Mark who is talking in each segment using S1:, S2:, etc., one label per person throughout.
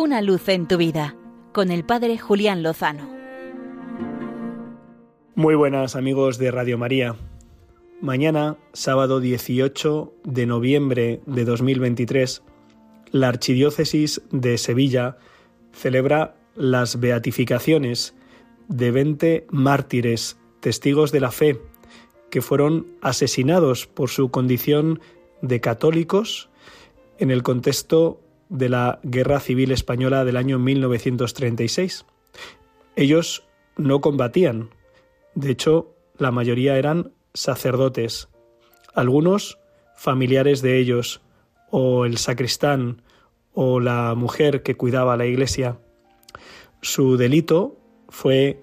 S1: Una luz en tu vida con el Padre Julián Lozano.
S2: Muy buenas amigos de Radio María. Mañana, sábado 18 de noviembre de 2023, la Archidiócesis de Sevilla celebra las beatificaciones de 20 mártires, testigos de la fe, que fueron asesinados por su condición de católicos en el contexto de la Guerra Civil Española del año 1936. Ellos no combatían, de hecho, la mayoría eran sacerdotes, algunos familiares de ellos, o el sacristán, o la mujer que cuidaba la iglesia. Su delito fue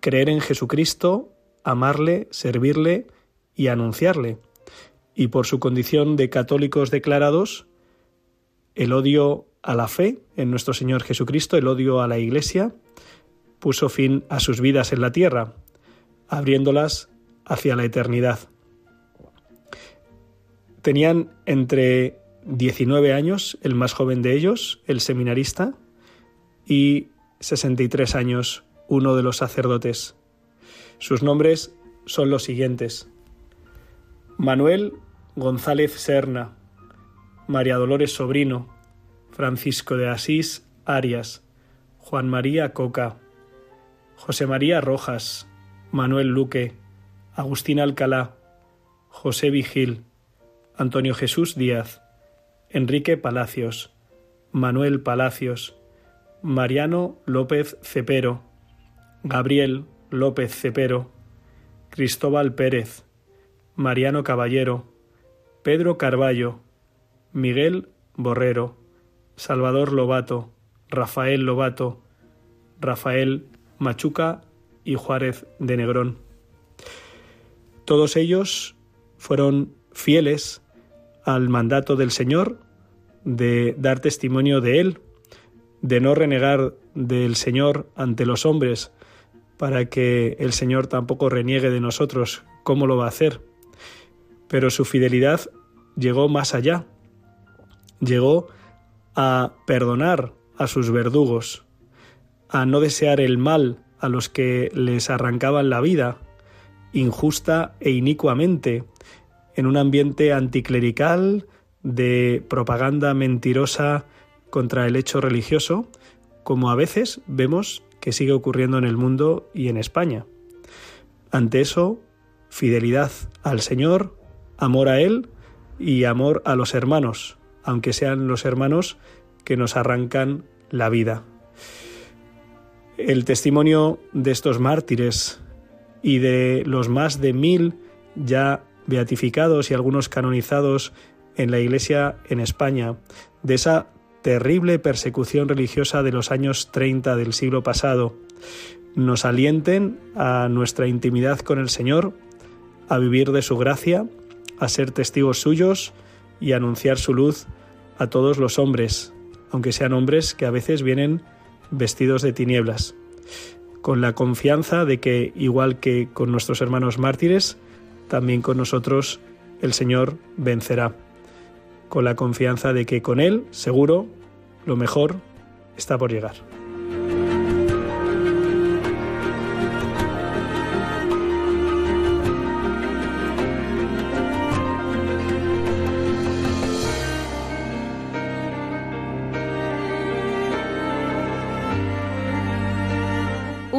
S2: creer en Jesucristo, amarle, servirle y anunciarle. Y por su condición de católicos declarados, el odio a la fe en nuestro Señor Jesucristo, el odio a la Iglesia, puso fin a sus vidas en la tierra, abriéndolas hacia la eternidad. Tenían entre 19 años, el más joven de ellos, el seminarista, y 63 años, uno de los sacerdotes. Sus nombres son los siguientes. Manuel González Serna, María Dolores Sobrino, Francisco de Asís Arias, Juan María Coca, José María Rojas, Manuel Luque, Agustín Alcalá, José Vigil, Antonio Jesús Díaz, Enrique Palacios, Manuel Palacios, Mariano López Cepero, Gabriel López Cepero, Cristóbal Pérez, Mariano Caballero, Pedro Carballo, Miguel Borrero, Salvador Lobato, Rafael Lobato, Rafael Machuca y Juárez de Negrón. Todos ellos fueron fieles al mandato del Señor de dar testimonio de Él, de no renegar del Señor ante los hombres, para que el Señor tampoco reniegue de nosotros. ¿Cómo lo va a hacer? Pero su fidelidad llegó más allá, llegó a perdonar a sus verdugos, a no desear el mal a los que les arrancaban la vida, injusta e inicuamente, en un ambiente anticlerical de propaganda mentirosa contra el hecho religioso, como a veces vemos que sigue ocurriendo en el mundo y en España. Ante eso, fidelidad al Señor, amor a Él y amor a los hermanos, aunque sean los hermanos que nos arrancan la vida. El testimonio de estos mártires y de los más de mil ya beatificados y algunos canonizados en la Iglesia en España, de esa terrible persecución religiosa de los años 30 del siglo pasado, nos alienten a nuestra intimidad con el Señor, a vivir de su gracia, a ser testigos suyos y anunciar su luz a todos los hombres, aunque sean hombres que a veces vienen vestidos de tinieblas, con la confianza de que, igual que con nuestros hermanos mártires, también con nosotros el Señor vencerá, con la confianza de que con Él, seguro, lo mejor está por llegar.